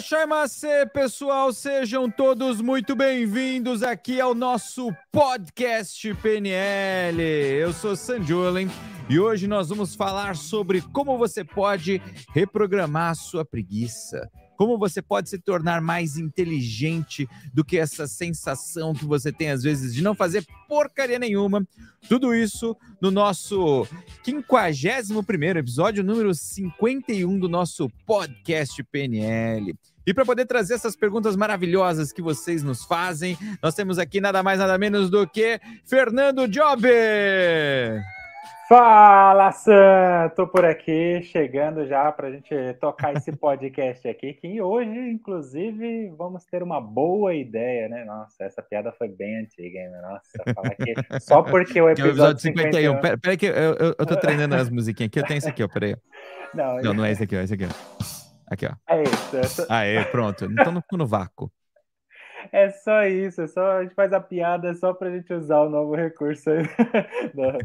Irashaimase, pessoal, sejam todos muito bem-vindos aqui ao nosso podcast PNL. Eu sou Sanjolen e hoje nós vamos falar sobre como você pode reprogramar sua preguiça. Como você pode se tornar mais inteligente do que essa sensação que você tem às vezes de não fazer porcaria nenhuma. Tudo isso no nosso 51 episódio, número 51 do nosso podcast PNL. E para poder trazer essas perguntas maravilhosas que vocês nos fazem, nós temos aqui nada mais nada menos do que Fernando Job. Fala, Sam! Tô por aqui, chegando já para a gente tocar esse podcast aqui, que hoje, inclusive, vamos ter uma boa ideia, né? Nossa, essa piada foi bem antiga, hein? Nossa, falar que só porque o episódio, é o episódio 51... 51... Pera, pera que eu, eu, eu tô treinando as musiquinhas aqui, eu tenho esse aqui, ó, peraí. Não, não, não é esse aqui, ó, esse aqui, ó. Aqui, ó. É isso. Essa... Aê, pronto. Então não no vácuo. É só isso, é só, a gente faz a piada só para a gente usar o novo recurso da,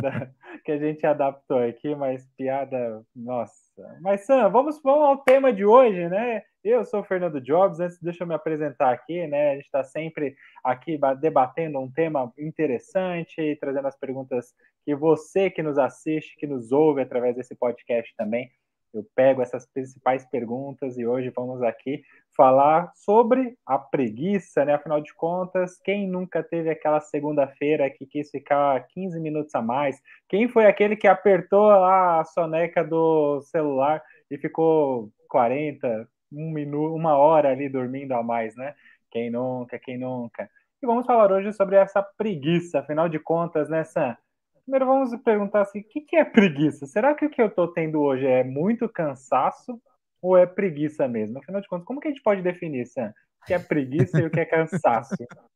da, que a gente adaptou aqui, mas piada, nossa. Mas Sam, vamos, vamos ao tema de hoje, né? Eu sou o Fernando Jobs, antes deixa eu me apresentar aqui, né? A gente está sempre aqui debatendo um tema interessante, trazendo as perguntas que você que nos assiste, que nos ouve através desse podcast também, eu pego essas principais perguntas e hoje vamos aqui falar sobre a preguiça, né? Afinal de contas, quem nunca teve aquela segunda-feira que quis ficar 15 minutos a mais? Quem foi aquele que apertou a soneca do celular e ficou 40, um minuto, uma hora ali dormindo a mais, né? Quem nunca, quem nunca? E vamos falar hoje sobre essa preguiça, afinal de contas, né, Sam? Primeiro vamos perguntar assim, o que, é preguiça? Será que o que eu estou tendo hoje é muito cansaço ou é preguiça mesmo? Afinal de contas, como que a gente pode definir, Sam? O que é preguiça e o que é cansaço?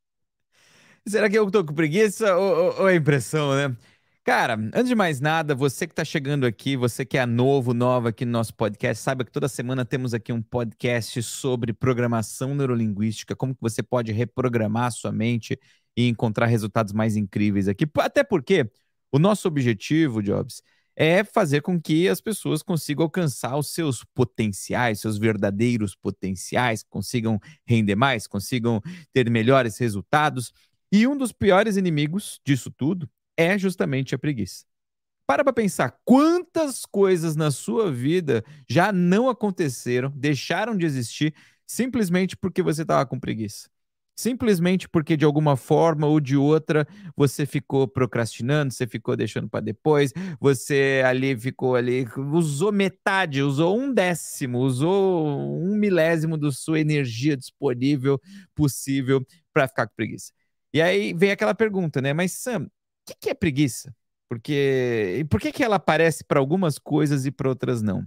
Será que eu estou com preguiça ou, ou é impressão, né? Cara, antes de mais nada, você que está chegando aqui, você que é novo, nova aqui no nosso podcast, saiba que toda semana temos aqui um podcast sobre programação neurolinguística, como que você pode reprogramar a sua mente e encontrar resultados mais incríveis aqui. Até porque o nosso objetivo, Jobs, é fazer com que as pessoas consigam alcançar os seus potenciais, seus verdadeiros potenciais, consigam render mais, consigam ter melhores resultados. E um dos piores inimigos disso tudo é justamente a preguiça. Para para pensar quantas coisas na sua vida já não aconteceram, deixaram de existir simplesmente porque você estava com preguiça simplesmente porque de alguma forma ou de outra você ficou procrastinando, você ficou deixando para depois, você ali ficou ali, usou metade, usou um décimo, usou um milésimo da sua energia disponível possível para ficar com preguiça. E aí vem aquela pergunta, né? Mas Sam, o que, que é preguiça? Porque e por que, que ela aparece para algumas coisas e para outras não?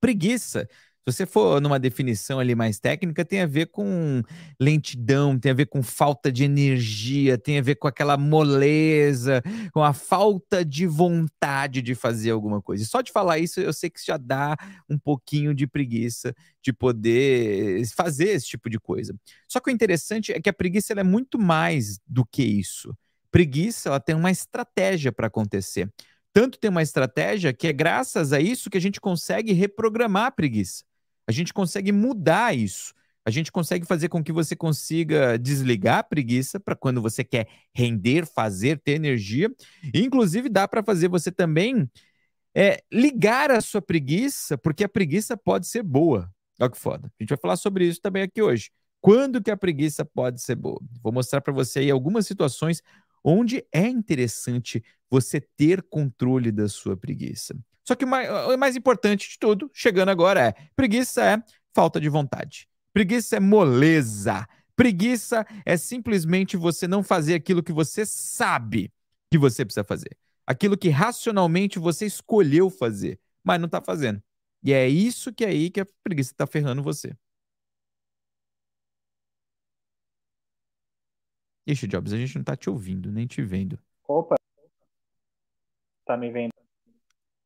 Preguiça se você for numa definição ali mais técnica, tem a ver com lentidão, tem a ver com falta de energia, tem a ver com aquela moleza, com a falta de vontade de fazer alguma coisa. E só de falar isso, eu sei que já dá um pouquinho de preguiça de poder fazer esse tipo de coisa. Só que o interessante é que a preguiça é muito mais do que isso. Preguiça, ela tem uma estratégia para acontecer. Tanto tem uma estratégia que é graças a isso que a gente consegue reprogramar a preguiça. A gente consegue mudar isso. A gente consegue fazer com que você consiga desligar a preguiça para quando você quer render, fazer, ter energia. Inclusive, dá para fazer você também é, ligar a sua preguiça, porque a preguiça pode ser boa. Olha que foda. A gente vai falar sobre isso também aqui hoje. Quando que a preguiça pode ser boa? Vou mostrar para você aí algumas situações onde é interessante você ter controle da sua preguiça. Só que o mais, o mais importante de tudo, chegando agora, é: preguiça é falta de vontade. Preguiça é moleza. Preguiça é simplesmente você não fazer aquilo que você sabe que você precisa fazer. Aquilo que racionalmente você escolheu fazer, mas não está fazendo. E é isso que é aí que a preguiça está ferrando você. Ixi, Jobs, a gente não está te ouvindo, nem te vendo. Opa. Tá me vendo?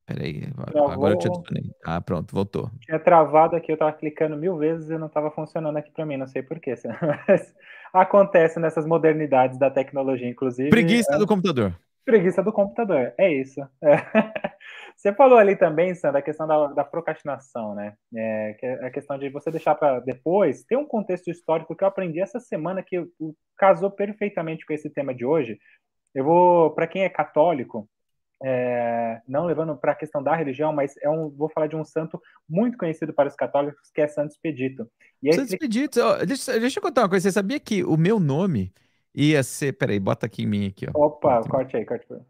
Peraí, Travou. agora eu te adicionei. Ah, pronto, voltou. Tinha travado aqui, eu tava clicando mil vezes e não tava funcionando aqui para mim, não sei porquê. Mas acontece nessas modernidades da tecnologia, inclusive. Preguiça é... do computador. Preguiça do computador, é isso. É. Você falou ali também, Sandra, a questão da, da procrastinação, né? É, que é a questão de você deixar para depois. Tem um contexto histórico que eu aprendi essa semana que casou perfeitamente com esse tema de hoje. Eu vou, para quem é católico, é, não levando para a questão da religião, mas é um, vou falar de um santo muito conhecido para os católicos, que é Santo Expedito. E Santo Expedito, deixa, deixa eu contar uma coisa. Você sabia que o meu nome ia ser. Peraí, bota aqui em mim aqui, ó. Opa, corte aí, corte aí.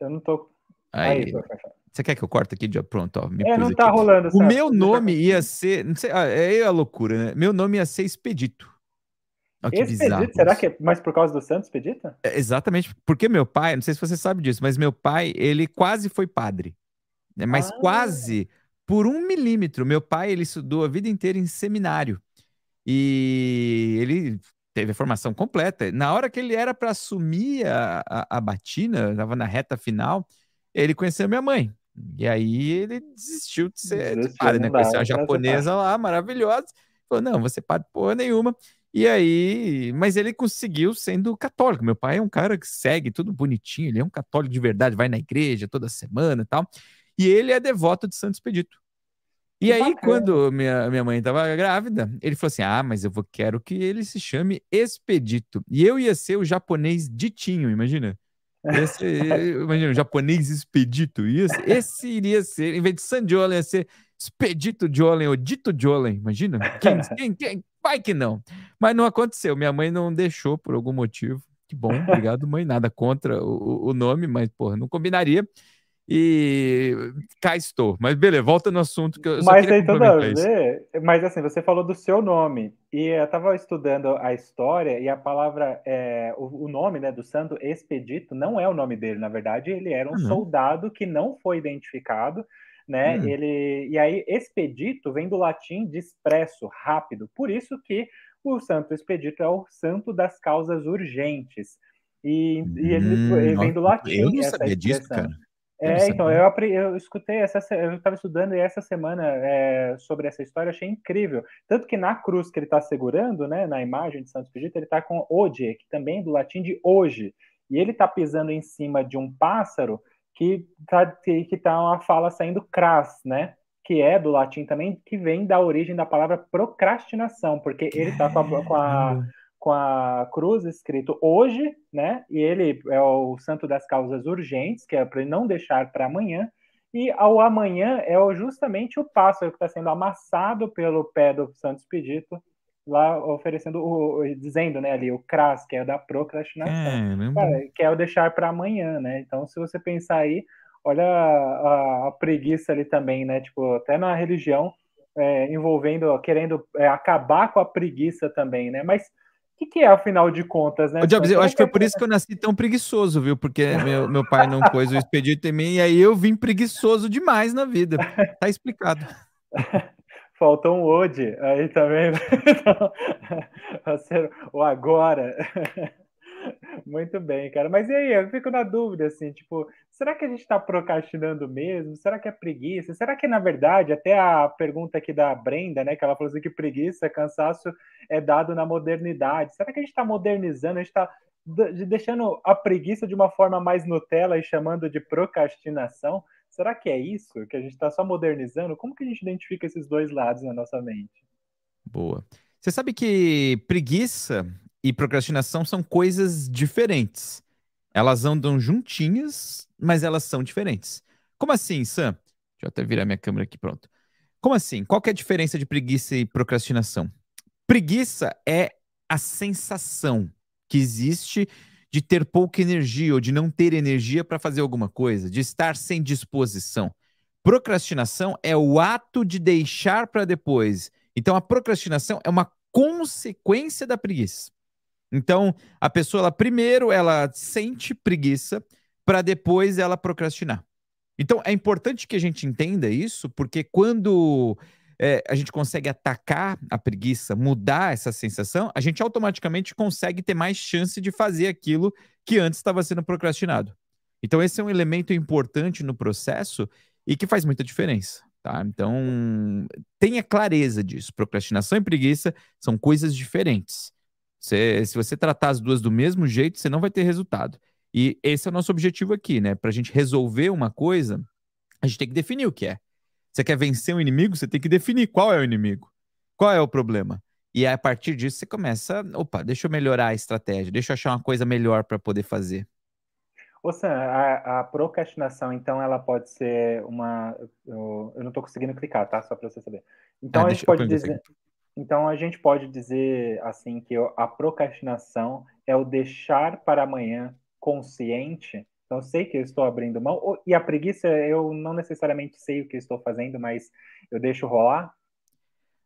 Eu não tô. Aí, aí você quer que eu corte aqui? Pronto, ó. é, não tá aqui. rolando. O meu nome ia ser. Não sei, ah, é a loucura, né? Meu nome ia ser Expedito. Olha que Expedito, bizarro. Será que é mais por causa do Santos Expedito? É, exatamente, porque meu pai, não sei se você sabe disso, mas meu pai, ele quase foi padre. Né? Mas ah. quase por um milímetro. Meu pai, ele estudou a vida inteira em seminário. E ele teve a formação completa. Na hora que ele era para assumir a, a, a batina, estava na reta final, ele conheceu minha mãe. E aí ele desistiu de ser desistiu, padre, né? Conheceu a japonesa lá, maravilhosa. Falou, não, você padre porra nenhuma. E aí, mas ele conseguiu sendo católico. Meu pai é um cara que segue tudo bonitinho, ele é um católico de verdade, vai na igreja toda semana e tal. E ele é devoto de Santo Expedito. E que aí, bacana. quando minha, minha mãe estava grávida, ele falou assim: Ah, mas eu vou, quero que ele se chame Expedito. E eu ia ser o japonês ditinho, imagina. Esse, imagina, o japonês expedito. Isso, esse iria ser, em vez de San Jolen, ia ser expedito Jolen ou dito Jolen. Imagina? Quem, quem, quem? Vai que não. Mas não aconteceu. Minha mãe não deixou por algum motivo. Que bom, obrigado, mãe. Nada contra o, o nome, mas, porra, não combinaria. E cá estou. Mas beleza, volta no assunto que eu só Mas tem tudo a ver. Mas assim, você falou do seu nome. E eu estava estudando a história e a palavra, é, o, o, nome né, do santo Expedito não é o nome dele, na verdade, ele era um uhum. soldado que não foi identificado. Né? Uhum. Ele e aí expedito vem do latim de expresso, rápido. Por isso que o Santo Expedito é o santo das causas urgentes. E, e ele, ele, vem do latim. Eu não sabia disso, cara. É, então, eu, eu escutei, essa, eu estava estudando e essa semana é, sobre essa história, achei incrível. Tanto que na cruz que ele está segurando, né, na imagem de Santo Expedito, ele está com ode, que também é do latim de hoje. E ele está pisando em cima de um pássaro que está que tá uma fala saindo cras, né? Que é do latim também, que vem da origem da palavra procrastinação, porque ele está com a, com a com a cruz escrito hoje, né? E ele é o santo das causas urgentes, que é para ele não deixar para amanhã. E ao amanhã é justamente o pássaro que está sendo amassado pelo pé do Santo Expedito, lá oferecendo, o, dizendo, né, ali, o cras, que é da procrastinação, é, que é o deixar para amanhã, né? Então, se você pensar aí, olha a, a, preguiça ali também, né? Tipo, até na religião, é, envolvendo, querendo é, acabar com a preguiça também, né? Mas o que, que, é, afinal de contas, né? Ô, Jobs, eu acho que foi por isso que eu nasci tão preguiçoso, viu? Porque meu, meu pai não pôs o expedito em mim, e aí eu vim preguiçoso demais na vida. Tá explicado. Faltou um ode aí também. Então, o agora. Muito bem, cara. Mas e aí, eu fico na dúvida, assim, tipo, será que a gente está procrastinando mesmo? Será que é preguiça? Será que, na verdade, até a pergunta aqui da Brenda, né, que ela falou assim que preguiça, cansaço é dado na modernidade. Será que a gente está modernizando, a gente está deixando a preguiça de uma forma mais Nutella e chamando de procrastinação? Será que é isso? Que a gente está só modernizando? Como que a gente identifica esses dois lados na nossa mente? Boa. Você sabe que preguiça e procrastinação são coisas diferentes. Elas andam juntinhas, mas elas são diferentes. Como assim, Sam? Deixa eu até virar minha câmera aqui, pronto. Como assim? Qual é a diferença de preguiça e procrastinação? Preguiça é a sensação que existe de ter pouca energia ou de não ter energia para fazer alguma coisa, de estar sem disposição. Procrastinação é o ato de deixar para depois. Então, a procrastinação é uma consequência da preguiça. Então, a pessoa, ela, primeiro, ela sente preguiça para depois ela procrastinar. Então, é importante que a gente entenda isso, porque quando é, a gente consegue atacar a preguiça, mudar essa sensação, a gente automaticamente consegue ter mais chance de fazer aquilo que antes estava sendo procrastinado. Então, esse é um elemento importante no processo e que faz muita diferença. Tá? Então, tenha clareza disso. Procrastinação e preguiça são coisas diferentes. Se você tratar as duas do mesmo jeito, você não vai ter resultado. E esse é o nosso objetivo aqui, né? Para a gente resolver uma coisa, a gente tem que definir o que é. Você quer vencer um inimigo, você tem que definir qual é o inimigo, qual é o problema. E a partir disso você começa, opa, deixa eu melhorar a estratégia, deixa eu achar uma coisa melhor para poder fazer. Ô Sam, a, a, procrastinação, então, ela pode ser uma. Eu, eu não estou conseguindo clicar, tá? Só para você saber. Então ah, a gente pode dizer. Então a gente pode dizer assim que a procrastinação é o deixar para amanhã consciente. Então sei que eu estou abrindo mão. E a preguiça, eu não necessariamente sei o que estou fazendo, mas eu deixo rolar?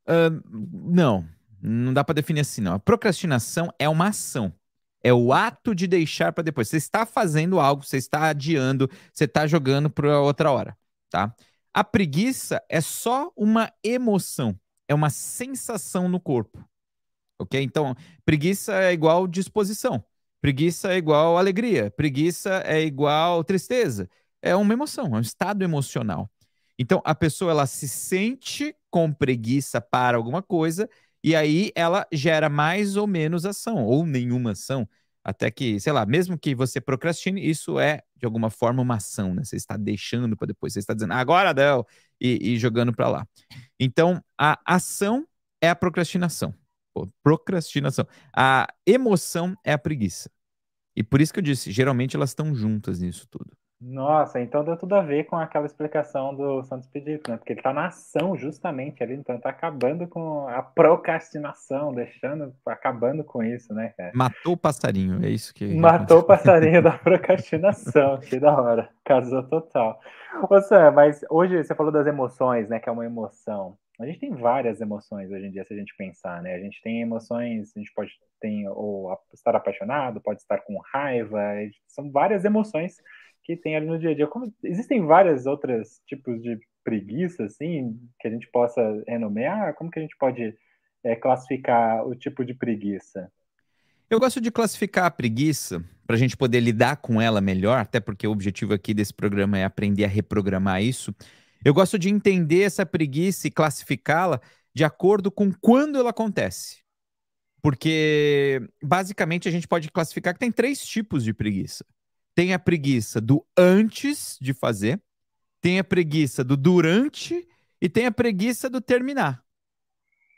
Uh, não, não dá para definir assim, não. A procrastinação é uma ação. É o ato de deixar para depois. Você está fazendo algo, você está adiando, você está jogando para outra hora, tá? A preguiça é só uma emoção, é uma sensação no corpo. Ok? Então, preguiça é igual disposição. Preguiça é igual alegria. Preguiça é igual tristeza. É uma emoção, é um estado emocional. Então, a pessoa ela se sente com preguiça para alguma coisa e aí ela gera mais ou menos ação, ou nenhuma ação, até que, sei lá, mesmo que você procrastine, isso é, de alguma forma, uma ação, né? Você está deixando para depois, você está dizendo, agora Del, e, e jogando para lá. Então, a ação é a procrastinação. Procrastinação. A emoção é a preguiça. E por isso que eu disse, geralmente elas estão juntas nisso tudo. Nossa, então deu tudo a ver com aquela explicação do Santos Pedito, né? Porque ele tá na ação justamente ali, então tá acabando com a procrastinação, deixando, acabando com isso, né, cara? Matou o passarinho, é isso que. Matou o passarinho da procrastinação, que da hora. Casou total. Ô Sam, mas hoje você falou das emoções, né? Que é uma emoção. A gente tem várias emoções hoje em dia, se a gente pensar, né? A gente tem emoções, a gente pode ter ou estar apaixonado, pode estar com raiva, são várias emoções que tem ali no dia a dia. Como, existem vários outros tipos de preguiça, assim, que a gente possa renomear? Como que a gente pode é, classificar o tipo de preguiça? Eu gosto de classificar a preguiça para a gente poder lidar com ela melhor, até porque o objetivo aqui desse programa é aprender a reprogramar isso. Eu gosto de entender essa preguiça e classificá-la de acordo com quando ela acontece. Porque, basicamente, a gente pode classificar que tem três tipos de preguiça. Tem a preguiça do antes de fazer, tem a preguiça do durante e tem a preguiça do terminar.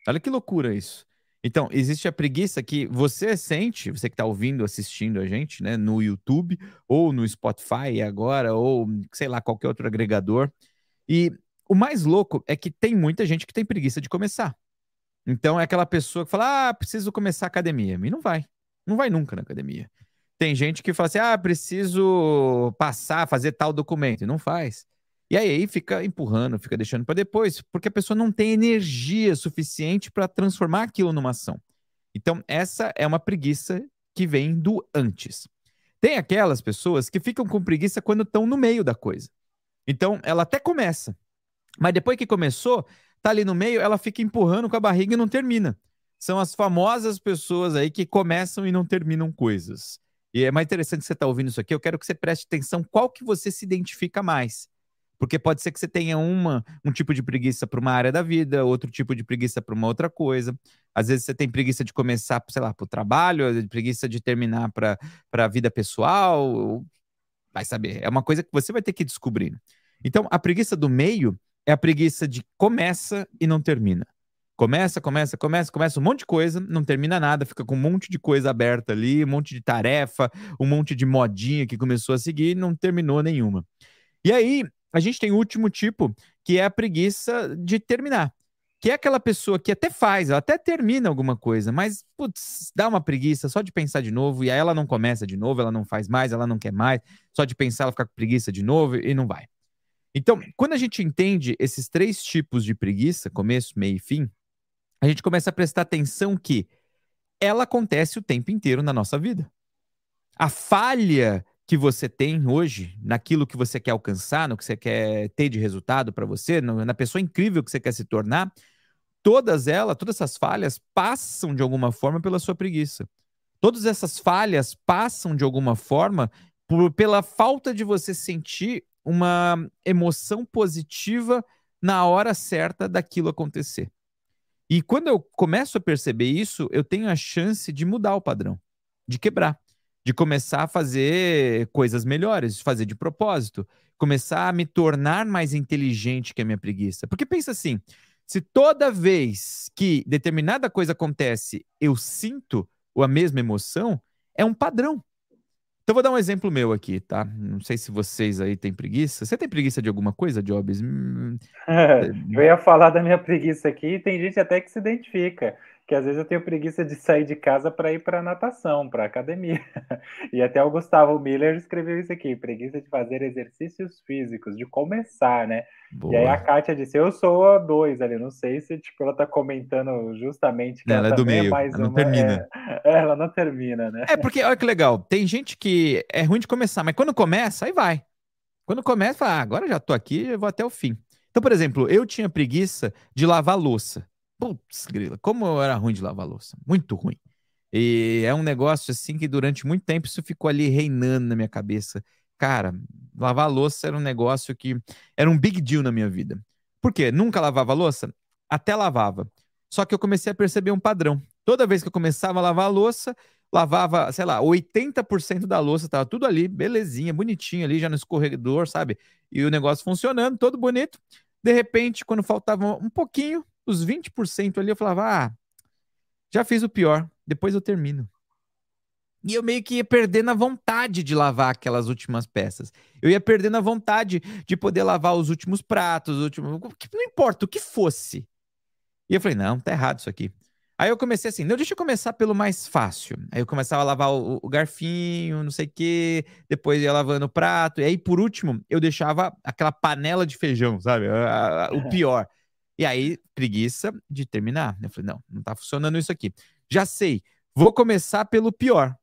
Olha que loucura isso. Então, existe a preguiça que você sente, você que está ouvindo, assistindo a gente, né, no YouTube ou no Spotify agora, ou sei lá, qualquer outro agregador. E o mais louco é que tem muita gente que tem preguiça de começar. Então, é aquela pessoa que fala, ah, preciso começar a academia. E não vai. Não vai nunca na academia. Tem gente que fala assim: ah, preciso passar, fazer tal documento. E não faz. E aí fica empurrando, fica deixando para depois, porque a pessoa não tem energia suficiente para transformar aquilo numa ação. Então, essa é uma preguiça que vem do antes. Tem aquelas pessoas que ficam com preguiça quando estão no meio da coisa. Então, ela até começa, mas depois que começou, tá ali no meio, ela fica empurrando com a barriga e não termina. São as famosas pessoas aí que começam e não terminam coisas. E é mais interessante você estar tá ouvindo isso aqui. Eu quero que você preste atenção qual que você se identifica mais. Porque pode ser que você tenha uma, um tipo de preguiça para uma área da vida, outro tipo de preguiça para uma outra coisa. Às vezes você tem preguiça de começar, sei lá, para o trabalho, preguiça de terminar para a vida pessoal. Vai saber. É uma coisa que você vai ter que descobrir. Então, a preguiça do meio é a preguiça de começa e não termina. Começa, começa, começa, começa um monte de coisa, não termina nada, fica com um monte de coisa aberta ali, um monte de tarefa, um monte de modinha que começou a seguir e não terminou nenhuma. E aí, a gente tem o último tipo, que é a preguiça de terminar. Que é aquela pessoa que até faz, ela até termina alguma coisa, mas, putz, dá uma preguiça só de pensar de novo, e aí ela não começa de novo, ela não faz mais, ela não quer mais, só de pensar ela fica com preguiça de novo e não vai. Então, quando a gente entende esses três tipos de preguiça, começo, meio e fim, a gente começa a prestar atenção que ela acontece o tempo inteiro na nossa vida. A falha que você tem hoje naquilo que você quer alcançar, no que você quer ter de resultado para você, na pessoa incrível que você quer se tornar, todas elas, todas essas falhas passam de alguma forma pela sua preguiça. Todas essas falhas passam de alguma forma por, pela falta de você sentir uma emoção positiva na hora certa daquilo acontecer. E quando eu começo a perceber isso, eu tenho a chance de mudar o padrão, de quebrar. de começar a fazer coisas melhores, de fazer de propósito, começar a me tornar mais inteligente que a minha preguiça. Porque pensa assim, se toda vez que determinada coisa acontece, eu sinto a mesma emoção, é um padrão. Então vou dar um exemplo meu aqui, tá? Não sei se vocês aí têm preguiça. Você tem preguiça de alguma coisa, Jobs? Hum... eu ia falar da minha preguiça aqui, tem gente até que se identifica que às vezes eu tenho preguiça de sair de casa para ir para natação, para academia. E até o Gustavo Miller escreveu isso aqui: preguiça de fazer exercícios físicos, de começar, né? Boa. E aí a Kátia disse: Eu sou a dois ali, não sei se tipo, ela tá comentando justamente que ela, ela é do meio, é mais ela não termina. É, ela não termina, né? É porque, olha que legal, tem gente que é ruim de começar, mas quando começa, aí vai. Quando começa, fala, ah, agora já tô aqui, eu vou até o fim. Então, por exemplo, eu tinha preguiça de lavar louça. Putz, grila, como eu era ruim de lavar louça. Muito ruim. E é um negócio assim que durante muito tempo isso ficou ali reinando na minha cabeça. Cara, lavar louça era um negócio que era um big deal na minha vida. Por quê? Nunca lavava louça? Até lavava. Só que eu comecei a perceber um padrão. Toda vez que eu começava a lavar a louça, lavava, sei lá, 80% da louça, tava tudo ali, belezinha, bonitinho ali, já no escorredor, sabe? E o negócio funcionando, todo bonito. De repente, quando faltava um pouquinho, os 20% ali eu falava, ah, já fiz o pior, depois eu termino. E eu meio que ia perdendo a vontade de lavar aquelas últimas peças. Eu ia perdendo a vontade de poder lavar os últimos pratos, os últimos... não importa o que fosse. E eu falei, não, tá errado isso aqui. Aí eu comecei assim, não, deixa eu começar pelo mais fácil. Aí eu começava a lavar o, o garfinho, não sei o quê, depois ia lavando o prato. E aí, por último, eu deixava aquela panela de feijão, sabe? O pior. E aí, preguiça de terminar. Eu falei, não, não tá funcionando isso aqui. Já sei, vou começar pelo pior.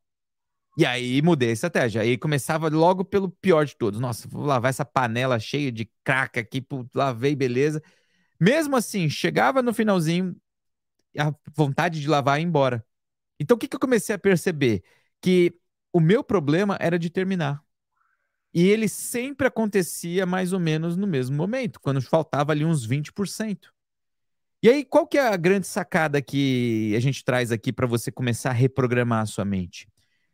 E aí mudei a estratégia. Aí começava logo pelo pior de todos. Nossa, vou lavar essa panela cheia de craca aqui, lavei, beleza. Mesmo assim, chegava no finalzinho, a vontade de lavar ia embora. Então o que, que eu comecei a perceber? Que o meu problema era de terminar. E ele sempre acontecia mais ou menos no mesmo momento, quando faltava ali uns 20%. E aí, qual que é a grande sacada que a gente traz aqui para você começar a reprogramar a sua mente?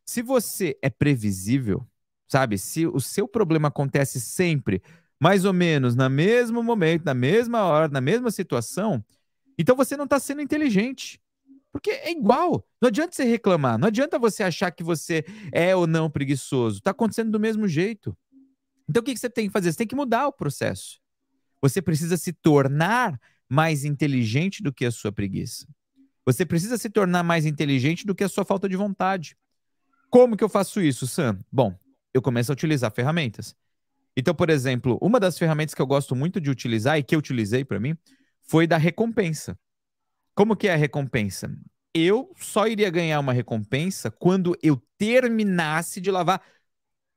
Se você é previsível, sabe? Se o seu problema acontece sempre, mais ou menos no mesmo momento, na mesma hora, na mesma situação, então você não está sendo inteligente. Porque é igual. Não adianta você reclamar. Não adianta você achar que você é ou não preguiçoso. Está acontecendo do mesmo jeito. Então o que você tem que fazer? Você tem que mudar o processo. Você precisa se tornar mais inteligente do que a sua preguiça. Você precisa se tornar mais inteligente do que a sua falta de vontade. Como que eu faço isso, Sam? Bom, eu começo a utilizar ferramentas. Então, por exemplo, uma das ferramentas que eu gosto muito de utilizar e que eu utilizei para mim foi da recompensa. Como que é a recompensa? Eu só iria ganhar uma recompensa quando eu terminasse de lavar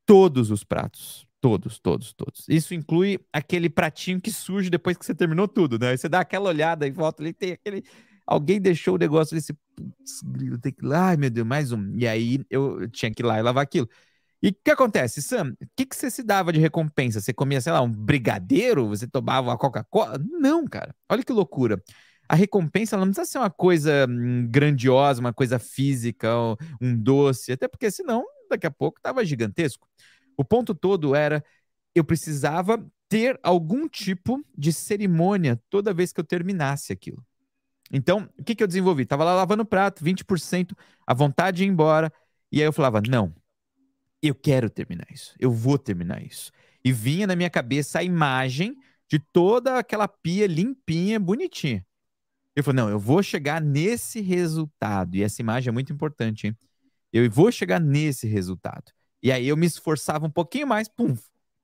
todos os pratos. Todos, todos, todos. Isso inclui aquele pratinho que surge depois que você terminou tudo, né? Aí você dá aquela olhada e volta ali, tem aquele. Alguém deixou o negócio desse. Putz, tem que. Ai, meu Deus, mais um. E aí eu tinha que ir lá e lavar aquilo. E o que acontece, Sam? O que, que você se dava de recompensa? Você comia, sei lá, um brigadeiro? Você tomava uma Coca-Cola? Não, cara. Olha que loucura a recompensa não precisa ser uma coisa hum, grandiosa, uma coisa física, um doce, até porque senão daqui a pouco estava gigantesco. O ponto todo era eu precisava ter algum tipo de cerimônia toda vez que eu terminasse aquilo. Então, o que, que eu desenvolvi? Tava lá lavando prato, 20%, a vontade de ir embora, e aí eu falava: não, eu quero terminar isso, eu vou terminar isso. E vinha na minha cabeça a imagem de toda aquela pia limpinha, bonitinha. Eu falei, não, eu vou chegar nesse resultado. E essa imagem é muito importante, hein? Eu vou chegar nesse resultado. E aí eu me esforçava um pouquinho mais, pum,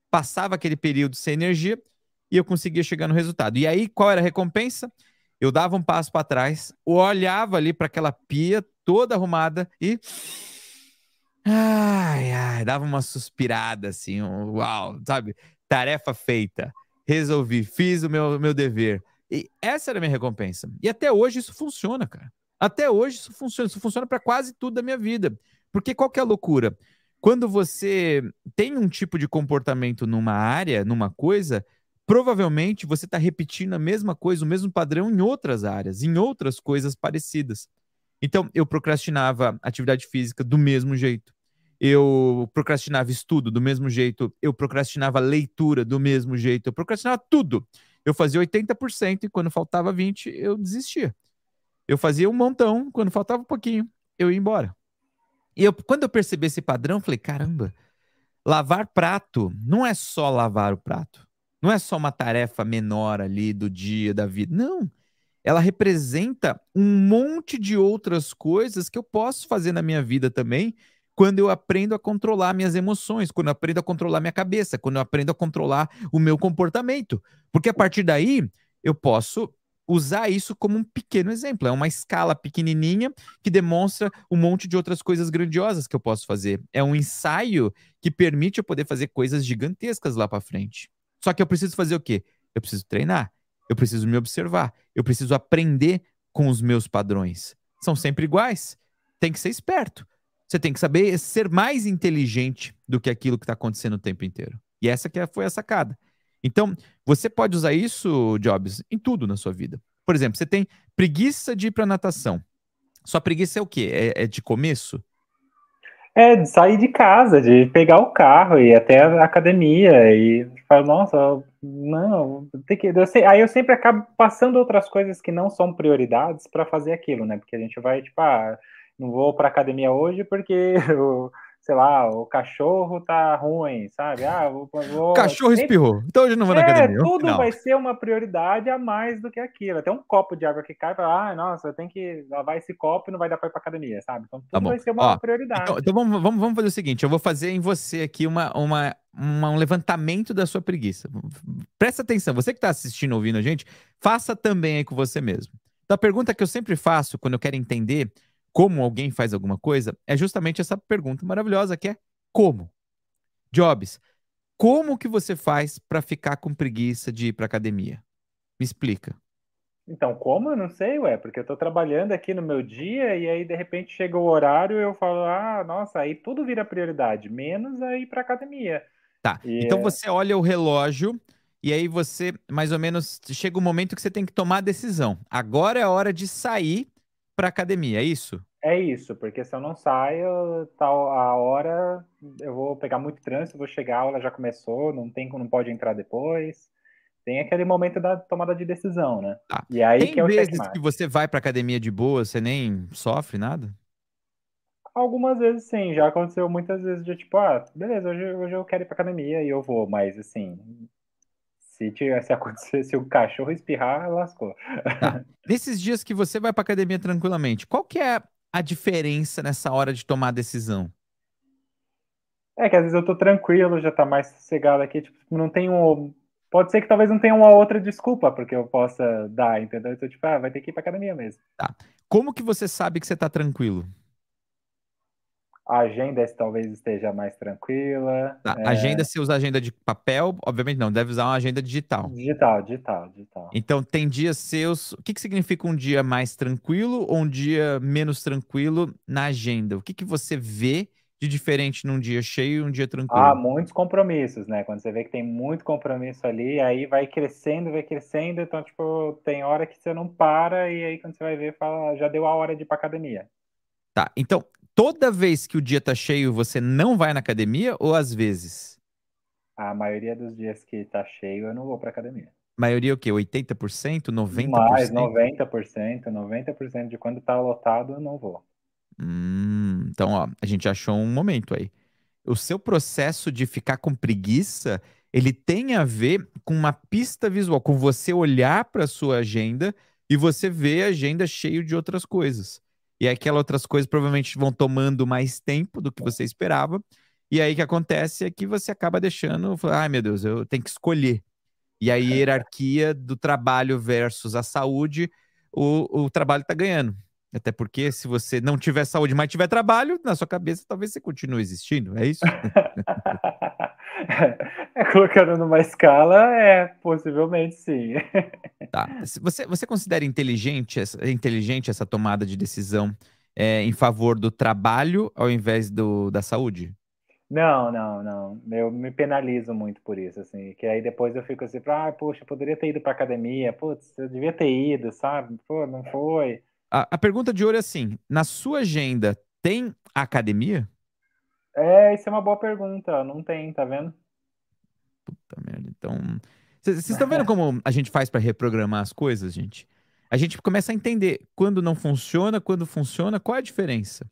passava aquele período sem energia e eu conseguia chegar no resultado. E aí, qual era a recompensa? Eu dava um passo para trás, olhava ali para aquela pia toda arrumada e. Ai, ai, dava uma suspirada assim, um, uau, sabe? Tarefa feita. Resolvi, fiz o meu, meu dever. E essa era a minha recompensa. E até hoje isso funciona, cara. Até hoje isso funciona. Isso funciona para quase tudo da minha vida. Porque qual que é a loucura? Quando você tem um tipo de comportamento numa área, numa coisa, provavelmente você está repetindo a mesma coisa, o mesmo padrão em outras áreas, em outras coisas parecidas. Então, eu procrastinava atividade física do mesmo jeito. eu procrastinava estudo do mesmo jeito, eu procrastinava leitura do mesmo jeito, eu procrastinava tudo. Eu fazia 80% e quando faltava 20%, eu desistia. Eu fazia um montão, quando faltava um pouquinho, eu ia embora. E eu, quando eu percebi esse padrão, falei: caramba, lavar prato não é só lavar o prato. Não é só uma tarefa menor ali do dia, da vida. Não. Ela representa um monte de outras coisas que eu posso fazer na minha vida também quando eu aprendo a controlar minhas emoções, quando eu aprendo a controlar minha cabeça, quando eu aprendo a controlar o meu comportamento. Porque a partir daí eu posso usar isso como um pequeno exemplo. É uma escala pequenininha que demonstra um monte de outras coisas grandiosas que eu posso fazer. É um ensaio que permite eu poder fazer coisas gigantescas lá para frente. Só que eu preciso fazer o quê? Eu preciso treinar. Eu preciso me observar. Eu preciso aprender com os meus padrões. São sempre iguais. Tem que ser esperto. Você tem que saber ser mais inteligente do que aquilo que está acontecendo o tempo inteiro. E essa que foi a sacada. Então, você pode usar isso, Jobs, em tudo na sua vida. Por exemplo, você tem preguiça de ir para natação. Sua preguiça é o quê? É, é, de começo? É, de sair de casa, de pegar o carro e ir até a academia e falar, nossa, não, tem que. Eu sei, aí eu sempre acabo passando outras coisas que não são prioridades para fazer aquilo, né? Porque a gente vai, tipo, ah, não vou para academia hoje porque sei lá, o cachorro tá ruim, sabe? Ah, vou, vou... O cachorro espirrou, então hoje não vou é, na academia. Tudo não. vai ser uma prioridade a mais do que aquilo. Até um copo de água que cai, para ah, nossa, eu tenho que lavar esse copo e não vai dar para ir pra academia, sabe? Então tá tudo tá vai ser uma Ó, prioridade. Então, então vamos, vamos, vamos fazer o seguinte: eu vou fazer em você aqui uma, uma, uma, um levantamento da sua preguiça. Presta atenção, você que está assistindo, ouvindo a gente, faça também aí com você mesmo. Então, a pergunta que eu sempre faço quando eu quero entender como alguém faz alguma coisa, é justamente essa pergunta maravilhosa que é como? Jobs, como que você faz para ficar com preguiça de ir para academia? Me explica. Então, como eu não sei, ué, porque eu tô trabalhando aqui no meu dia e aí de repente chega o horário e eu falo, ah, nossa, aí tudo vira prioridade, menos aí para academia. Tá. E então é... você olha o relógio e aí você, mais ou menos, chega o um momento que você tem que tomar a decisão. Agora é a hora de sair para academia, é isso? É isso, porque se eu não saio, tal a hora, eu vou pegar muito trânsito, vou chegar, a aula já começou, não tem não pode entrar depois. Tem aquele momento da tomada de decisão, né? Tá. E aí tem que é o vezes que você vai para academia de boa, você nem sofre nada? Algumas vezes sim, já aconteceu muitas vezes de tipo, ah, beleza, hoje, hoje eu quero ir pra academia e eu vou, mas assim, se, tivesse acontecer, se o cachorro espirrar, lascou. Tá. Nesses dias que você vai pra academia tranquilamente, qual que é a diferença nessa hora de tomar a decisão? É que às vezes eu tô tranquilo, já tá mais sossegado aqui, tipo, não tenho. Pode ser que talvez não tenha uma outra desculpa porque eu possa dar, entendeu? Então, tipo, ah, vai ter que ir pra academia mesmo. Tá. Como que você sabe que você tá tranquilo? A agenda talvez esteja mais tranquila. Tá. É... Agenda, você usa agenda de papel? Obviamente não, deve usar uma agenda digital. Digital, digital, digital. Então, tem dias seus. O que, que significa um dia mais tranquilo ou um dia menos tranquilo na agenda? O que, que você vê de diferente num dia cheio e um dia tranquilo? Ah, muitos compromissos, né? Quando você vê que tem muito compromisso ali, aí vai crescendo, vai crescendo. Então, tipo, tem hora que você não para e aí quando você vai ver, fala, já deu a hora de ir pra academia. Tá, então toda vez que o dia tá cheio, você não vai na academia ou às vezes? A maioria dos dias que tá cheio, eu não vou pra academia. Maioria o quê? 80%? 90%? Mais, 90%. 90% de quando tá lotado, eu não vou. Hum, então, ó, a gente achou um momento aí. O seu processo de ficar com preguiça, ele tem a ver com uma pista visual, com você olhar para sua agenda e você ver a agenda cheio de outras coisas. E aquelas outras coisas provavelmente vão tomando mais tempo do que você esperava. E aí o que acontece é que você acaba deixando, ai meu Deus, eu tenho que escolher. E aí, a hierarquia do trabalho versus a saúde, o, o trabalho está ganhando. Até porque se você não tiver saúde, mas tiver trabalho, na sua cabeça talvez você continue existindo, é isso? é, colocando numa escala, é, possivelmente sim. Tá. Você, você considera inteligente essa, inteligente essa tomada de decisão é, em favor do trabalho ao invés do, da saúde? Não, não, não. Eu me penalizo muito por isso, assim. Que aí depois eu fico assim, ah, poxa, poderia ter ido pra academia. Putz, eu devia ter ido, sabe? Pô, não foi. A, a pergunta de ouro é assim: na sua agenda tem academia? É, isso é uma boa pergunta. Não tem, tá vendo? Puta merda. Então. Vocês estão vendo como a gente faz para reprogramar as coisas, gente? A gente começa a entender quando não funciona, quando funciona, qual é a diferença.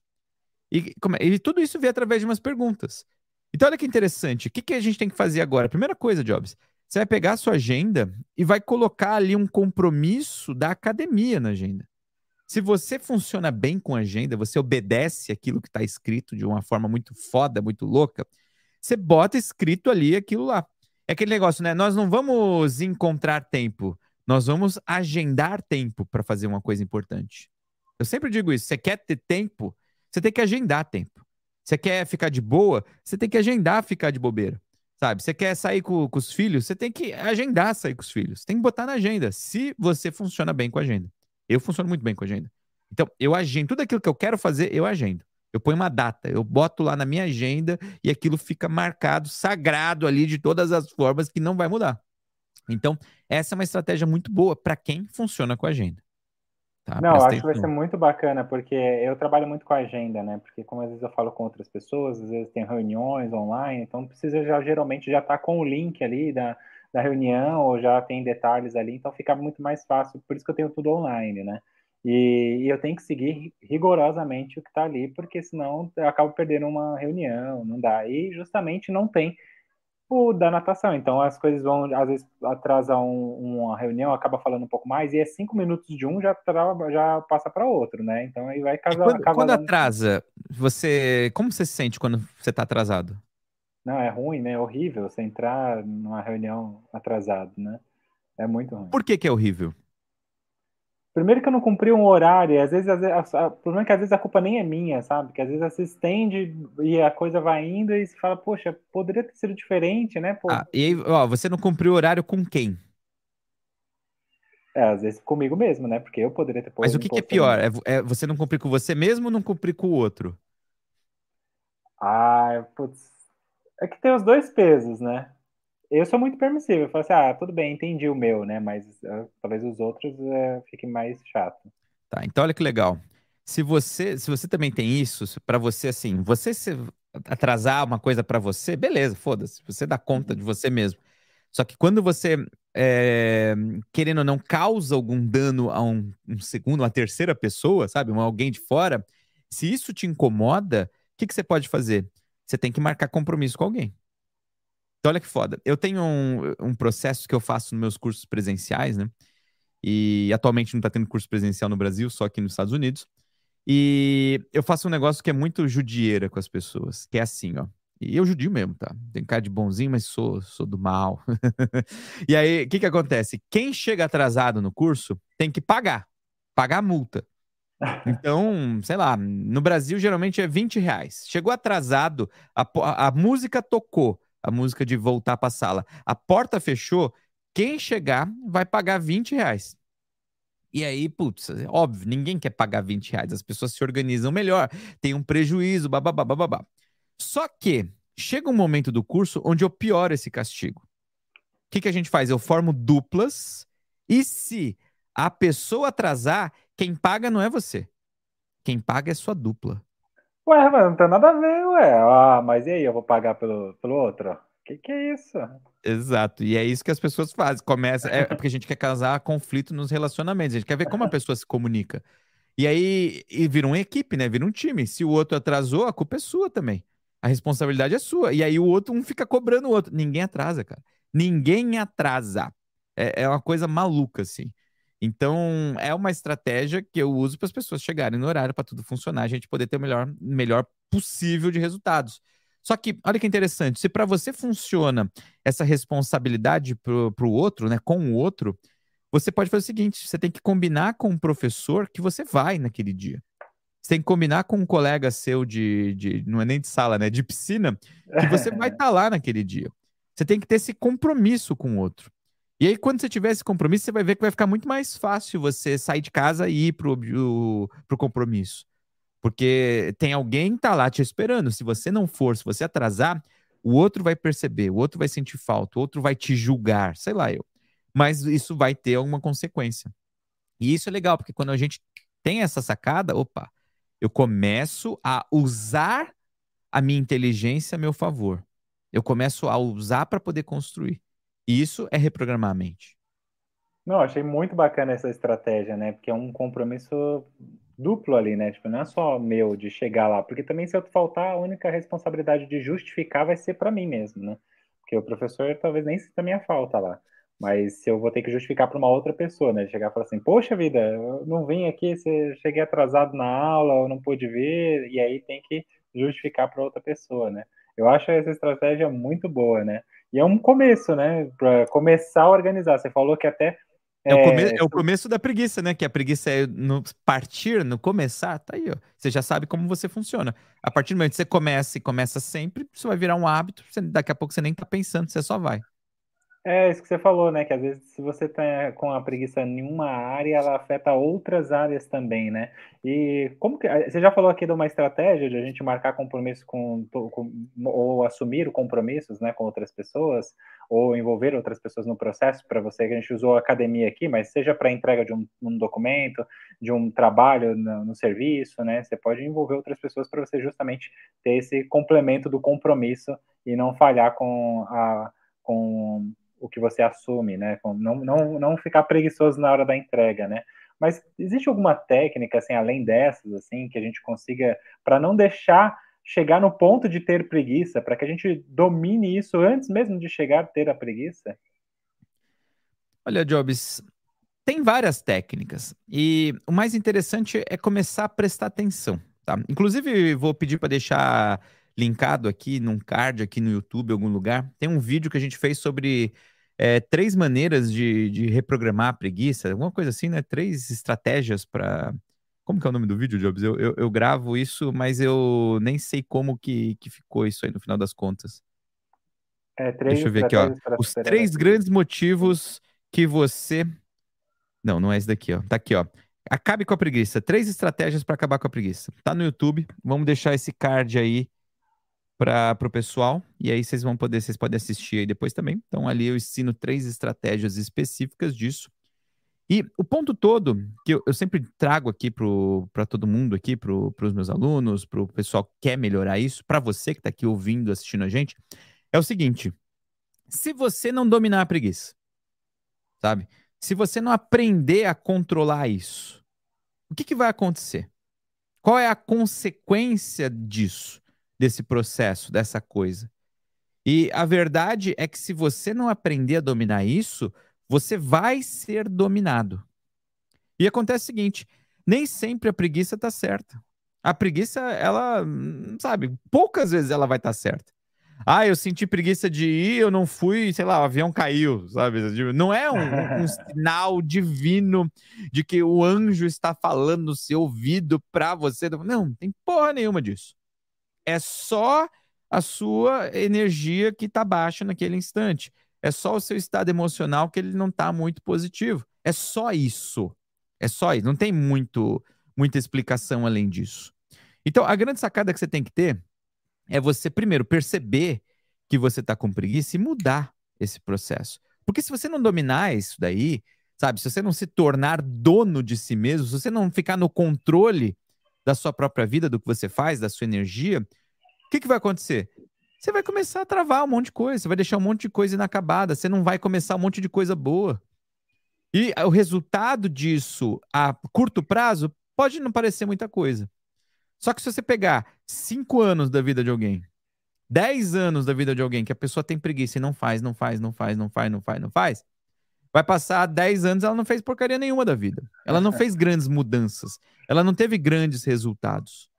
E, como, e tudo isso vem através de umas perguntas. Então, olha que interessante. O que, que a gente tem que fazer agora? Primeira coisa, Jobs, você vai pegar a sua agenda e vai colocar ali um compromisso da academia na agenda. Se você funciona bem com agenda, você obedece aquilo que está escrito de uma forma muito foda, muito louca, você bota escrito ali aquilo lá. É aquele negócio, né? Nós não vamos encontrar tempo, nós vamos agendar tempo para fazer uma coisa importante. Eu sempre digo isso. Você quer ter tempo, você tem que agendar tempo. Você quer ficar de boa, você tem que agendar ficar de bobeira. Sabe? Você quer sair com, com os filhos, você tem que agendar sair com os filhos. Tem que botar na agenda, se você funciona bem com a agenda. Eu funciono muito bem com a agenda. Então, eu agendo. Tudo aquilo que eu quero fazer, eu agendo. Eu ponho uma data, eu boto lá na minha agenda e aquilo fica marcado, sagrado ali de todas as formas que não vai mudar. Então, essa é uma estratégia muito boa para quem funciona com a agenda. Tá? Não, acho que vai ser muito bacana, porque eu trabalho muito com a agenda, né? Porque como às vezes eu falo com outras pessoas, às vezes tem reuniões online, então precisa já geralmente já estar tá com o link ali da, da reunião, ou já tem detalhes ali, então fica muito mais fácil, por isso que eu tenho tudo online, né? E, e eu tenho que seguir rigorosamente o que está ali, porque senão eu acabo perdendo uma reunião, não dá. E justamente não tem o da natação, então as coisas vão, às vezes, atrasar um, uma reunião, acaba falando um pouco mais, e é cinco minutos de um, já, já passa para outro, né? Então aí vai casar. Quando, quando atrasa, você. Como você se sente quando você está atrasado? Não, é ruim, né? É horrível você entrar numa reunião atrasado, né? É muito ruim. Por que, que é horrível? Primeiro que eu não cumpri um horário, às vezes, às vezes a, o problema é que às vezes a culpa nem é minha, sabe? Que às vezes você estende e a coisa vai indo e você fala, poxa, poderia ter sido diferente, né? Pô. Ah, e aí, ó, você não cumpriu o horário com quem? É, às vezes comigo mesmo, né? Porque eu poderia ter Mas o que, que é pior? É, é, você não cumprir com você mesmo ou não cumprir com o outro? Ah, putz, é que tem os dois pesos, né? Eu sou muito permissível. Eu falo assim, ah, tudo bem, entendi o meu, né? Mas uh, talvez os outros uh, fiquem mais chato. Tá, então olha que legal. Se você, se você também tem isso, para você assim, você se atrasar uma coisa para você, beleza, foda-se, você dá conta de você mesmo. Só que quando você, é, querendo ou não, causa algum dano a um, um segundo, uma terceira pessoa, sabe, um alguém de fora, se isso te incomoda, o que, que você pode fazer? Você tem que marcar compromisso com alguém. Então, olha que foda. Eu tenho um, um processo que eu faço nos meus cursos presenciais, né? E atualmente não está tendo curso presencial no Brasil, só aqui nos Estados Unidos. E eu faço um negócio que é muito judieira com as pessoas, que é assim, ó. E eu judio mesmo, tá? Tem cara de bonzinho, mas sou, sou do mal. e aí, o que que acontece? Quem chega atrasado no curso tem que pagar. Pagar a multa. Então, sei lá, no Brasil geralmente é 20 reais. Chegou atrasado, a, a, música tocou, a música de voltar para a sala. A porta fechou, quem chegar vai pagar 20 reais. E aí, putz, óbvio, ninguém quer pagar 20 reais. As pessoas se organizam melhor, tem um prejuízo, bababá, babá. Só que chega um momento do curso onde eu pioro esse castigo. O que, que a gente faz? Eu formo duplas e se a pessoa atrasar, quem paga não é você. Quem paga é sua dupla. Ué, mas não tem nada a ver, ué. Ah, mas e aí, eu vou pagar pelo, pelo outro? Que que é isso? Exato. E é isso que as pessoas fazem. Começa, é, é porque a gente quer causar conflito nos relacionamentos. A gente quer ver como a pessoa se comunica. E aí e vira uma equipe, né? Vira um time. Se o outro atrasou, a culpa é sua também. A responsabilidade é sua. E aí o outro um fica cobrando o outro. Ninguém atrasa, cara. Ninguém atrasa. É, é uma coisa maluca, assim. Então, é uma estratégia que eu uso para as pessoas chegarem no horário para tudo funcionar, a gente poder ter o melhor, melhor possível de resultados. Só que, olha que interessante, se para você funciona essa responsabilidade para o outro, né, com o outro, você pode fazer o seguinte: você tem que combinar com o professor que você vai naquele dia. Você tem que combinar com um colega seu de, de não é nem de sala, né, de piscina, que você vai estar tá lá naquele dia. Você tem que ter esse compromisso com o outro. E aí, quando você tiver esse compromisso, você vai ver que vai ficar muito mais fácil você sair de casa e ir pro, o, pro compromisso. Porque tem alguém que tá lá te esperando. Se você não for, se você atrasar, o outro vai perceber, o outro vai sentir falta, o outro vai te julgar, sei lá eu. Mas isso vai ter alguma consequência. E isso é legal, porque quando a gente tem essa sacada, opa, eu começo a usar a minha inteligência a meu favor. Eu começo a usar para poder construir. Isso é reprogramar a mente. Não, achei muito bacana essa estratégia, né? Porque é um compromisso duplo ali, né? Tipo, não é só meu de chegar lá, porque também se eu faltar, a única responsabilidade de justificar vai ser para mim mesmo, né? Porque o professor talvez nem sinta minha falta lá. Mas se eu vou ter que justificar para uma outra pessoa, né? Chegar e falar assim, poxa vida, eu não vim aqui, cheguei atrasado na aula, eu não pude vir, e aí tem que justificar para outra pessoa, né? Eu acho essa estratégia muito boa, né? E é um começo, né? Para começar a organizar. Você falou que até é, o, come é o começo da preguiça, né? Que a preguiça é no partir, no começar, tá aí, ó. Você já sabe como você funciona. A partir do momento que você começa e começa sempre, isso vai virar um hábito, você, daqui a pouco você nem tá pensando, você só vai. É isso que você falou, né? Que às vezes, se você tá com a preguiça em uma área, ela afeta outras áreas também, né? E como que. Você já falou aqui de uma estratégia de a gente marcar compromisso com, com ou assumir compromissos, né, com outras pessoas, ou envolver outras pessoas no processo para você, que a gente usou a academia aqui, mas seja para entrega de um, um, documento, de um trabalho no, no, serviço, né? Você pode envolver outras pessoas para você justamente ter esse complemento do compromisso e não falhar com a. Com o que você assume, né? Não, não, não ficar preguiçoso na hora da entrega, né? Mas existe alguma técnica, assim, além dessas, assim, que a gente consiga, para não deixar chegar no ponto de ter preguiça, para que a gente domine isso antes mesmo de chegar a ter a preguiça? Olha, Jobs, tem várias técnicas e o mais interessante é começar a prestar atenção, tá? Inclusive, vou pedir para deixar linkado aqui num card aqui no YouTube, algum lugar. Tem um vídeo que a gente fez sobre é, três maneiras de, de reprogramar a preguiça, alguma coisa assim, né? Três estratégias para. Como que é o nome do vídeo, Jobs? Eu, eu, eu, gravo isso, mas eu nem sei como que, que ficou isso aí no final das contas. É, Deixa eu ver aqui, ó. Os três grandes motivos que você. Não, não é esse daqui, ó. Tá aqui, ó. Acabe com a preguiça. Três estratégias para acabar com a preguiça. Tá no YouTube. Vamos deixar esse card aí para o pessoal. E aí vocês vão poder, vocês podem assistir aí depois também. Então, ali eu ensino três estratégias específicas disso. E o ponto todo que eu, eu sempre trago aqui para todo mundo, aqui para os meus alunos, para o pessoal que quer melhorar isso, para você que está aqui ouvindo, assistindo a gente, é o seguinte: se você não dominar a preguiça, sabe? Se você não aprender a controlar isso, o que, que vai acontecer? Qual é a consequência disso? Desse processo, dessa coisa. E a verdade é que se você não aprender a dominar isso, você vai ser dominado. E acontece o seguinte: nem sempre a preguiça está certa. A preguiça, ela, sabe, poucas vezes ela vai estar tá certa. Ah, eu senti preguiça de ir, eu não fui, sei lá, o avião caiu, sabe? Não é um, um sinal divino de que o anjo está falando no seu ouvido para você. Não, tem porra nenhuma disso. É só a sua energia que está baixa naquele instante. É só o seu estado emocional que ele não está muito positivo. É só isso. É só isso. Não tem muito, muita explicação além disso. Então, a grande sacada que você tem que ter é você, primeiro, perceber que você está com preguiça e mudar esse processo. Porque se você não dominar isso daí, sabe, se você não se tornar dono de si mesmo, se você não ficar no controle da sua própria vida, do que você faz, da sua energia, o que, que vai acontecer? Você vai começar a travar um monte de coisa, você vai deixar um monte de coisa inacabada, você não vai começar um monte de coisa boa. E o resultado disso a curto prazo pode não parecer muita coisa. Só que se você pegar cinco anos da vida de alguém, dez anos da vida de alguém que a pessoa tem preguiça e não faz, não faz, não faz, não faz, não faz, não faz, Vai passar 10 anos, ela não fez porcaria nenhuma da vida. Ela não fez grandes mudanças. Ela não teve grandes resultados.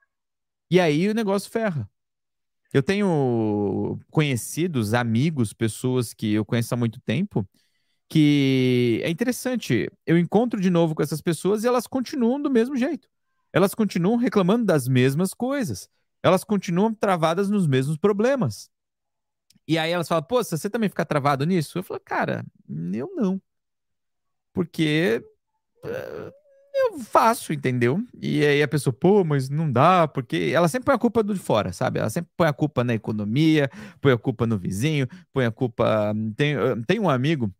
E aí o negócio ferra. Eu tenho conhecidos, amigos, pessoas que eu conheço há muito tempo, que é interessante. Eu encontro de novo com essas pessoas e elas continuam do mesmo jeito. Elas continuam reclamando das mesmas coisas. Elas continuam travadas nos mesmos problemas. E aí elas falam, pô, você também fica travado nisso? Eu falo, cara, eu não. Porque uh, eu faço, entendeu? E aí a pessoa, pô, mas não dá, porque ela sempre põe a culpa do de fora, sabe? Ela sempre põe a culpa na economia, põe a culpa no vizinho, põe a culpa. Tem, tem um amigo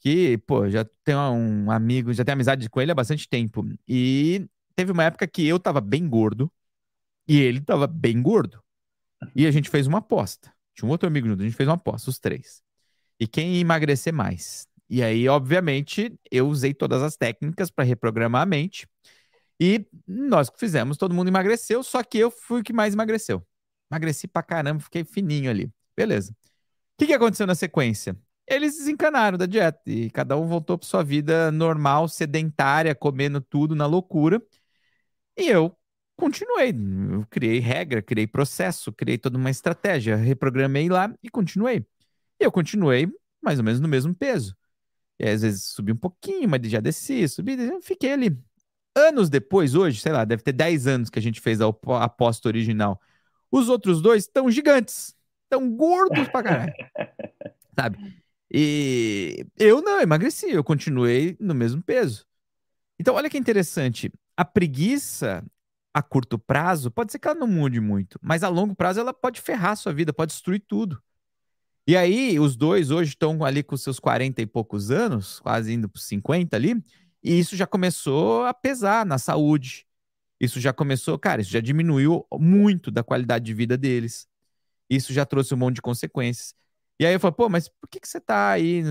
que, pô, já tem um amigo, já tem amizade com ele há bastante tempo. E teve uma época que eu tava bem gordo e ele tava bem gordo. E a gente fez uma aposta. Tinha um outro amigo junto, a gente fez uma aposta, os três. E quem ia emagrecer mais? E aí, obviamente, eu usei todas as técnicas para reprogramar a mente. E nós que fizemos, todo mundo emagreceu, só que eu fui o que mais emagreceu. Emagreci pra caramba, fiquei fininho ali. Beleza. O que, que aconteceu na sequência? Eles desencanaram da dieta e cada um voltou para sua vida normal, sedentária, comendo tudo na loucura. E eu continuei. Eu criei regra, criei processo, criei toda uma estratégia, reprogramei lá e continuei. E eu continuei mais ou menos no mesmo peso. E às vezes subi um pouquinho, mas já desci, subi, fiquei ali. Anos depois, hoje, sei lá, deve ter 10 anos que a gente fez a aposta original. Os outros dois estão gigantes, estão gordos pra caralho. sabe? E eu não, emagreci, eu continuei no mesmo peso. Então, olha que interessante. A preguiça, a curto prazo, pode ser que ela não mude muito, mas a longo prazo ela pode ferrar a sua vida, pode destruir tudo. E aí, os dois hoje estão ali com seus 40 e poucos anos, quase indo para 50 ali, e isso já começou a pesar na saúde. Isso já começou, cara, isso já diminuiu muito da qualidade de vida deles. Isso já trouxe um monte de consequências. E aí eu falo, pô, mas por que, que você tá aí?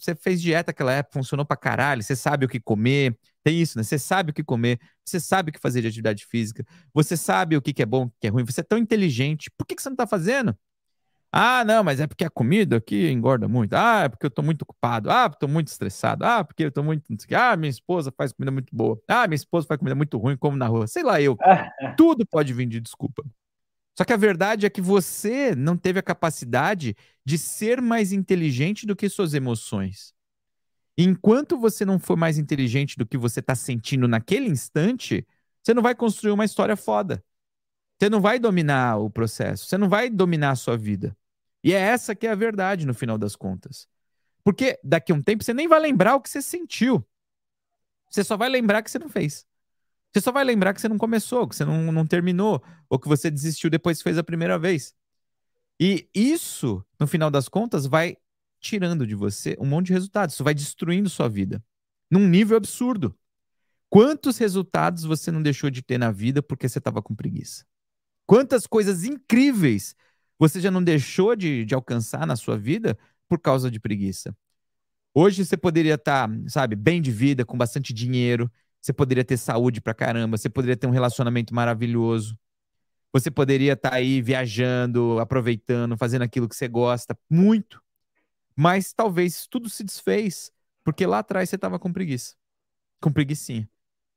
Você fez dieta aquela época, funcionou pra caralho, você sabe o que comer. Tem isso, né? Você sabe o que comer, você sabe o que fazer de atividade física, você sabe o que, que é bom, o que é ruim, você é tão inteligente, por que, que você não tá fazendo? Ah, não, mas é porque a comida aqui engorda muito. Ah, é porque eu tô muito ocupado. Ah, porque eu tô muito estressado. Ah, porque eu tô muito. Ah, minha esposa faz comida muito boa. Ah, minha esposa faz comida muito ruim, como na rua. Sei lá, eu. Tudo pode vir de desculpa. Só que a verdade é que você não teve a capacidade de ser mais inteligente do que suas emoções. Enquanto você não for mais inteligente do que você está sentindo naquele instante, você não vai construir uma história foda. Você não vai dominar o processo, você não vai dominar a sua vida. E é essa que é a verdade no final das contas. Porque daqui a um tempo você nem vai lembrar o que você sentiu. Você só vai lembrar que você não fez. Você só vai lembrar que você não começou, que você não, não terminou, ou que você desistiu depois que fez a primeira vez. E isso, no final das contas, vai tirando de você um monte de resultados. Isso vai destruindo sua vida. Num nível absurdo. Quantos resultados você não deixou de ter na vida porque você estava com preguiça? Quantas coisas incríveis você já não deixou de, de alcançar na sua vida por causa de preguiça? Hoje você poderia estar, tá, sabe, bem de vida, com bastante dinheiro, você poderia ter saúde pra caramba, você poderia ter um relacionamento maravilhoso. Você poderia estar tá aí viajando, aproveitando, fazendo aquilo que você gosta muito. Mas talvez tudo se desfez porque lá atrás você estava com preguiça. Com preguiçinha.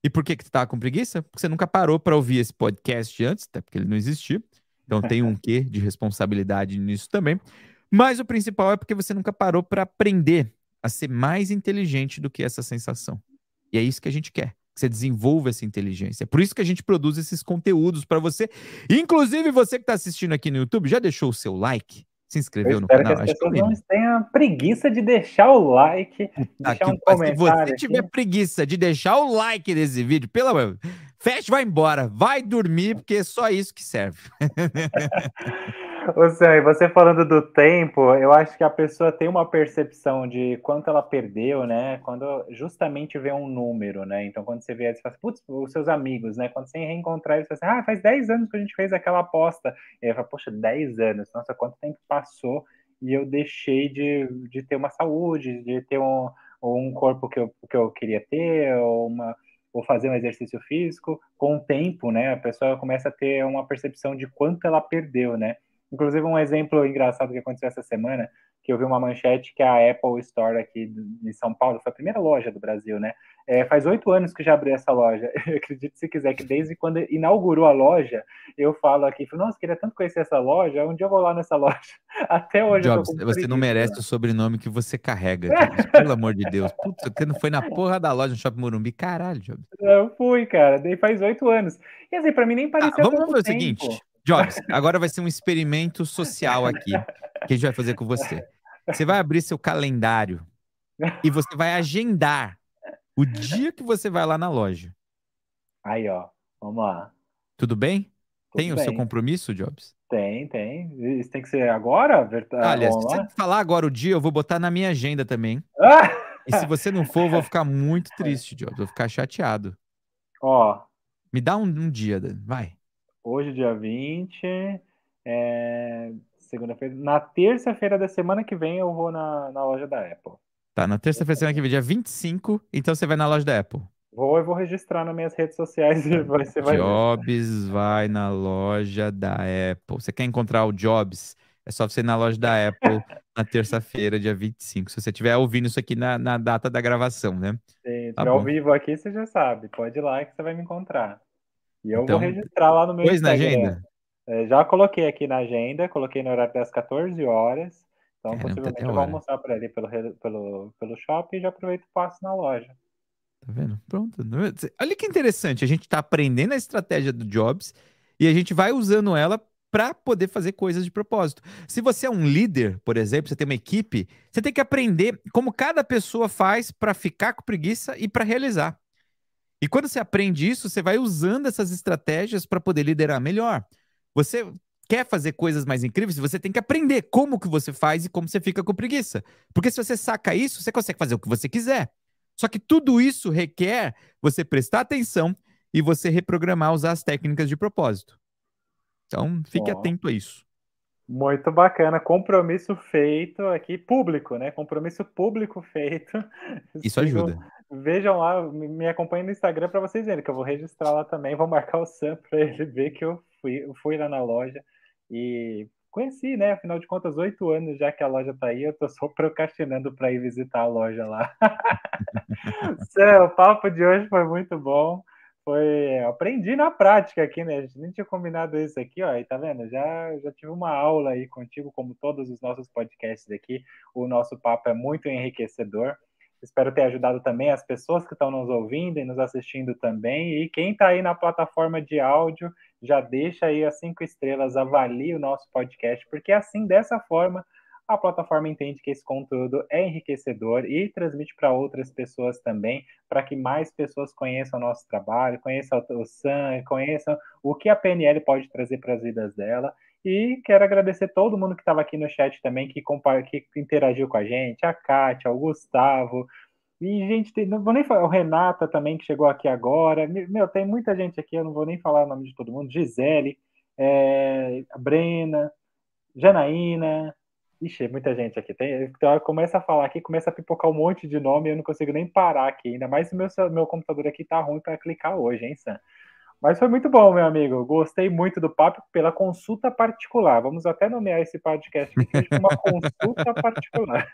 E por que que tu estava com preguiça? Porque você nunca parou para ouvir esse podcast antes, até porque ele não existia. Então tem um quê de responsabilidade nisso também. Mas o principal é porque você nunca parou para aprender a ser mais inteligente do que essa sensação. E é isso que a gente quer. Que você desenvolva essa inteligência. É por isso que a gente produz esses conteúdos para você. Inclusive, você que está assistindo aqui no YouTube, já deixou o seu like? Se inscreveu no canal? Que as pessoas não tenham preguiça de deixar o like, deixar um comentário. Se você tiver preguiça de deixar o like nesse vídeo, pelo amor, fecha, vai embora, vai dormir, porque é só isso que serve. Ô, Sam, você falando do tempo, eu acho que a pessoa tem uma percepção de quanto ela perdeu, né? Quando justamente vê um número, né? Então, quando você vê, você fala, putz, os seus amigos, né? Quando você reencontrar eles, você fala assim, ah, faz 10 anos que a gente fez aquela aposta. E aí fala, poxa, 10 anos, nossa, quanto tempo passou e eu deixei de, de ter uma saúde, de ter um, um corpo que eu, que eu queria ter, ou uma ou fazer um exercício físico, com o tempo, né, a pessoa começa a ter uma percepção de quanto ela perdeu, né? Inclusive, um exemplo engraçado que aconteceu essa semana, que eu vi uma manchete que a Apple Store aqui de São Paulo, foi a primeira loja do Brasil, né? É, faz oito anos que já abriu essa loja. Eu acredito, se quiser, que desde quando inaugurou a loja, eu falo aqui, falo, nossa, queria tanto conhecer essa loja, um dia eu vou lá nessa loja. Até hoje Jobs, eu tô você não merece o sobrenome que você carrega, Jobs, pelo amor de Deus. Putz, você não foi na porra da loja no Shopping Morumbi, caralho, Jobs. Eu fui, cara, daí faz oito anos. E assim, pra mim nem parecia ah, Vamos fazer o seguinte, Jobs, agora vai ser um experimento social aqui que a gente vai fazer com você. Você vai abrir seu calendário e você vai agendar o dia que você vai lá na loja. Aí, ó, vamos lá. Tudo bem? Tudo tem bem. o seu compromisso, Jobs? Tem, tem. Isso tem que ser agora? Olha, se você falar agora o dia, eu vou botar na minha agenda também. Ah! E se você não for, eu vou ficar muito triste, Jobs. Vou ficar chateado. Ó. Me dá um, um dia, vai. Hoje, dia 20. É, segunda-feira. Na terça-feira da semana que vem eu vou na, na loja da Apple. Tá, na terça-feira semana que vem, dia 25, então você vai na loja da Apple. Vou e vou registrar nas minhas redes sociais e você vai Jobs ver. vai na loja da Apple. Você quer encontrar o Jobs? É só você ir na loja da Apple na terça-feira, dia 25. Se você estiver ouvindo isso aqui na, na data da gravação, né? Sim, tá ao vivo aqui, você já sabe. Pode ir lá que você vai me encontrar. E eu então, vou registrar lá no meu Pois na agenda? É, já coloquei aqui na agenda, coloquei no horário das 14 horas. Então, Caramba, possivelmente eu vou almoçar por ali pelo, pelo, pelo shopping e já aproveito e passo na loja. Tá vendo? Pronto. Olha que interessante. A gente está aprendendo a estratégia do Jobs e a gente vai usando ela para poder fazer coisas de propósito. Se você é um líder, por exemplo, você tem uma equipe, você tem que aprender como cada pessoa faz para ficar com preguiça e para realizar. E quando você aprende isso, você vai usando essas estratégias para poder liderar melhor. Você quer fazer coisas mais incríveis, você tem que aprender como que você faz e como você fica com preguiça. Porque se você saca isso, você consegue fazer o que você quiser. Só que tudo isso requer você prestar atenção e você reprogramar, usar as técnicas de propósito. Então, fique atento a isso. Muito bacana, compromisso feito aqui, público, né? Compromisso público feito. Isso Sigam, ajuda. Vejam lá, me acompanhem no Instagram para vocês verem, que eu vou registrar lá também, vou marcar o Sam para ele ver que eu fui, fui lá na loja e conheci, né? Afinal de contas, oito anos já que a loja tá aí, eu tô só procrastinando para ir visitar a loja lá. Sam, o papo de hoje foi muito bom foi. Aprendi na prática aqui, né? A gente nem tinha combinado isso aqui, ó. E tá vendo? Já, já tive uma aula aí contigo, como todos os nossos podcasts aqui. O nosso papo é muito enriquecedor. Espero ter ajudado também as pessoas que estão nos ouvindo e nos assistindo também. E quem está aí na plataforma de áudio, já deixa aí as cinco estrelas, avalie o nosso podcast, porque assim, dessa forma, a plataforma entende que esse conteúdo é enriquecedor e transmite para outras pessoas também, para que mais pessoas conheçam o nosso trabalho, conheçam o SAM, conheçam o que a PNL pode trazer para as vidas dela. E quero agradecer todo mundo que estava aqui no chat também, que, que interagiu com a gente, a Kátia, o Gustavo, e, gente, não vou nem falar, o Renata também, que chegou aqui agora. Meu, tem muita gente aqui, eu não vou nem falar o nome de todo mundo. Gisele, é, Brena, Janaína, Ixi, muita gente aqui. Tem, então, começa a falar aqui, começa a pipocar um monte de nome eu não consigo nem parar aqui. Ainda mais se meu, meu computador aqui tá ruim para clicar hoje, hein, Sam? Mas foi muito bom, meu amigo. Gostei muito do papo pela consulta particular. Vamos até nomear esse podcast aqui como uma consulta particular.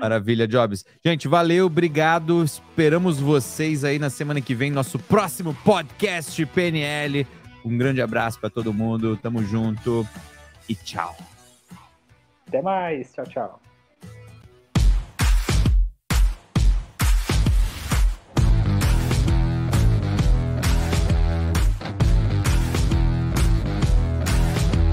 Maravilha, Jobs. Gente, valeu, obrigado. Esperamos vocês aí na semana que vem, nosso próximo podcast PNL. Um grande abraço para todo mundo. Tamo junto e tchau. Até mais. Tchau, tchau.